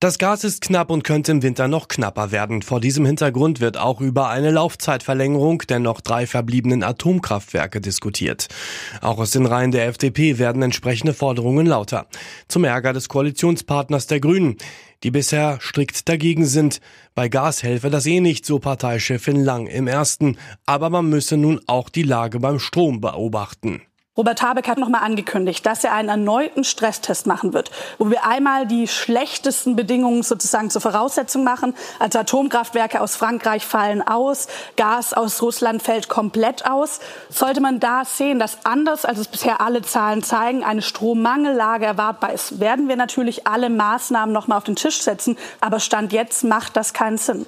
Das Gas ist knapp und könnte im Winter noch knapper werden. Vor diesem Hintergrund wird auch über eine Laufzeitverlängerung der noch drei verbliebenen Atomkraftwerke diskutiert. Auch aus den Reihen der FDP werden entsprechende Forderungen lauter. Zum Ärger des Koalitionspartners der Grünen, die bisher strikt dagegen sind. Bei Gas helfe das eh nicht, so Parteichefin Lang im ersten. Aber man müsse nun auch die Lage beim Strom beobachten. Robert Habeck hat noch mal angekündigt, dass er einen erneuten Stresstest machen wird, wo wir einmal die schlechtesten Bedingungen sozusagen zur Voraussetzung machen. Also Atomkraftwerke aus Frankreich fallen aus, Gas aus Russland fällt komplett aus. Sollte man da sehen, dass anders als es bisher alle Zahlen zeigen, eine Strommangellage erwartbar ist, werden wir natürlich alle Maßnahmen noch mal auf den Tisch setzen. Aber Stand jetzt macht das keinen Sinn.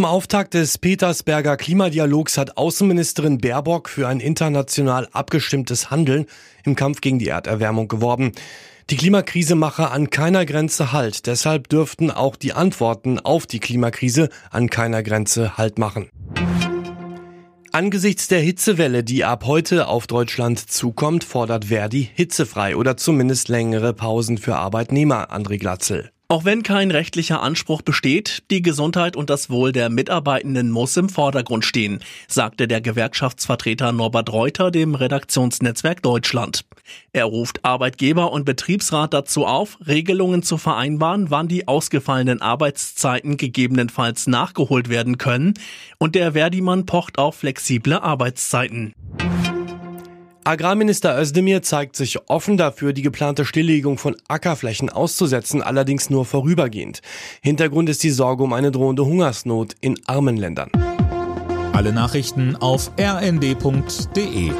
Zum Auftakt des Petersberger Klimadialogs hat Außenministerin Baerbock für ein international abgestimmtes Handeln im Kampf gegen die Erderwärmung geworben. Die Klimakrise mache an keiner Grenze Halt, deshalb dürften auch die Antworten auf die Klimakrise an keiner Grenze Halt machen. Angesichts der Hitzewelle, die ab heute auf Deutschland zukommt, fordert Verdi hitzefrei oder zumindest längere Pausen für Arbeitnehmer, André Glatzel. Auch wenn kein rechtlicher Anspruch besteht, die Gesundheit und das Wohl der Mitarbeitenden muss im Vordergrund stehen, sagte der Gewerkschaftsvertreter Norbert Reuter dem Redaktionsnetzwerk Deutschland. Er ruft Arbeitgeber und Betriebsrat dazu auf, Regelungen zu vereinbaren, wann die ausgefallenen Arbeitszeiten gegebenenfalls nachgeholt werden können, und der Verdimann pocht auf flexible Arbeitszeiten. Agrarminister Özdemir zeigt sich offen dafür, die geplante Stilllegung von Ackerflächen auszusetzen, allerdings nur vorübergehend. Hintergrund ist die Sorge um eine drohende Hungersnot in armen Ländern. Alle Nachrichten auf rnd.de